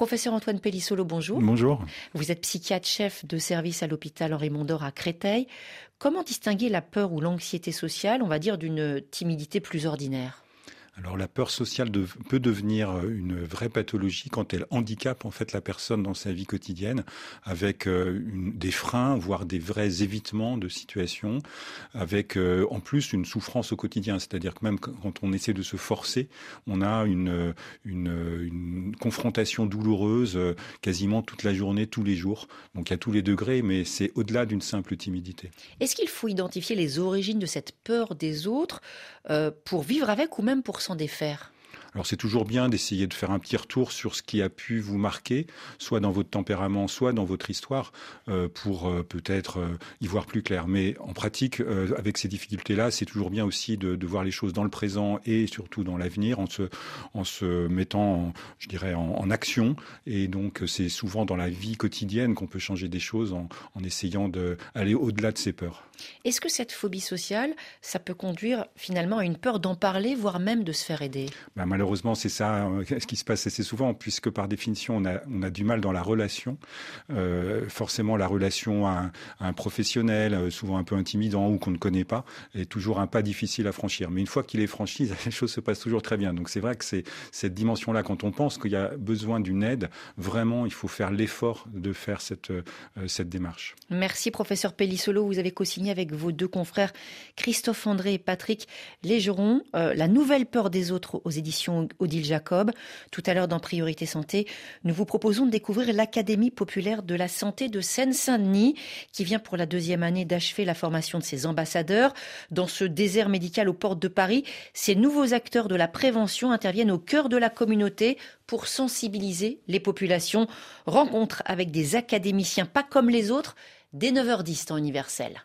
Professeur Antoine Pellissolo, bonjour. Bonjour. Vous êtes psychiatre-chef de service à l'hôpital Henri Mondor à Créteil. Comment distinguer la peur ou l'anxiété sociale, on va dire, d'une timidité plus ordinaire? Alors la peur sociale peut devenir euh, une vraie pathologie quand elle handicape en fait la personne dans sa vie quotidienne, avec euh, des freins, voire des vrais évitements de situations, avec euh, en plus une souffrance au quotidien. C'est-à-dire que même quand on essaie de se forcer, on a une, confrontation douloureuse quasiment toute la journée, tous les jours. Donc a tous les degrés, mais c'est au-delà d'une simple timidité. Est-ce qu'il faut identifier les origines de cette peur des autres pour vivre avec ou même pour s'en défaire alors c'est toujours bien d'essayer de faire un petit retour sur ce qui a pu vous marquer, soit dans votre tempérament, soit dans votre histoire, euh, pour euh, peut-être euh, y voir plus clair. Mais en pratique, avec ces difficultés-là, c'est toujours bien aussi de, voir les choses dans le présent et surtout dans l'avenir, en se, en se mettant, je dirais, en, action. Et donc c'est souvent dans la vie quotidienne qu'on peut changer des choses en, en essayant d'aller au-delà de ses peurs. Est-ce que cette phobie sociale, ça peut conduire finalement à une peur d'en parler, voire même de se faire aider? Ben, Malheureusement, c'est ça euh, ce qui se passe assez souvent, puisque par définition, on a, du mal dans la relation. Euh, forcément, la relation à un, professionnel, euh, souvent un peu intimidant ou qu'on ne connaît pas, est toujours un pas difficile à franchir. Mais une fois qu'il est franchi, les choses se passent toujours très bien. Donc c'est vrai que c'est cette dimension-là, quand on pense qu'il y a besoin d'une aide, vraiment, il faut faire l'effort de faire cette, démarche. Merci, professeur Pellissolo. Vous avez co-signé avec vos deux confrères Christophe André et Patrick Légeron, La nouvelle peur des autres aux éditions Odile Jacob. Tout à l'heure dans Priorité Santé, nous vous proposons de découvrir l'Académie populaire de la santé de Seine-Saint-Denis qui vient pour la deuxième année d'achever la formation de ses ambassadeurs. Dans ce désert médical aux portes de Paris, ces nouveaux acteurs de la prévention interviennent au cœur de la communauté pour sensibiliser les populations. Rencontre avec des académiciens pas comme les autres dès 9h10 temps universel.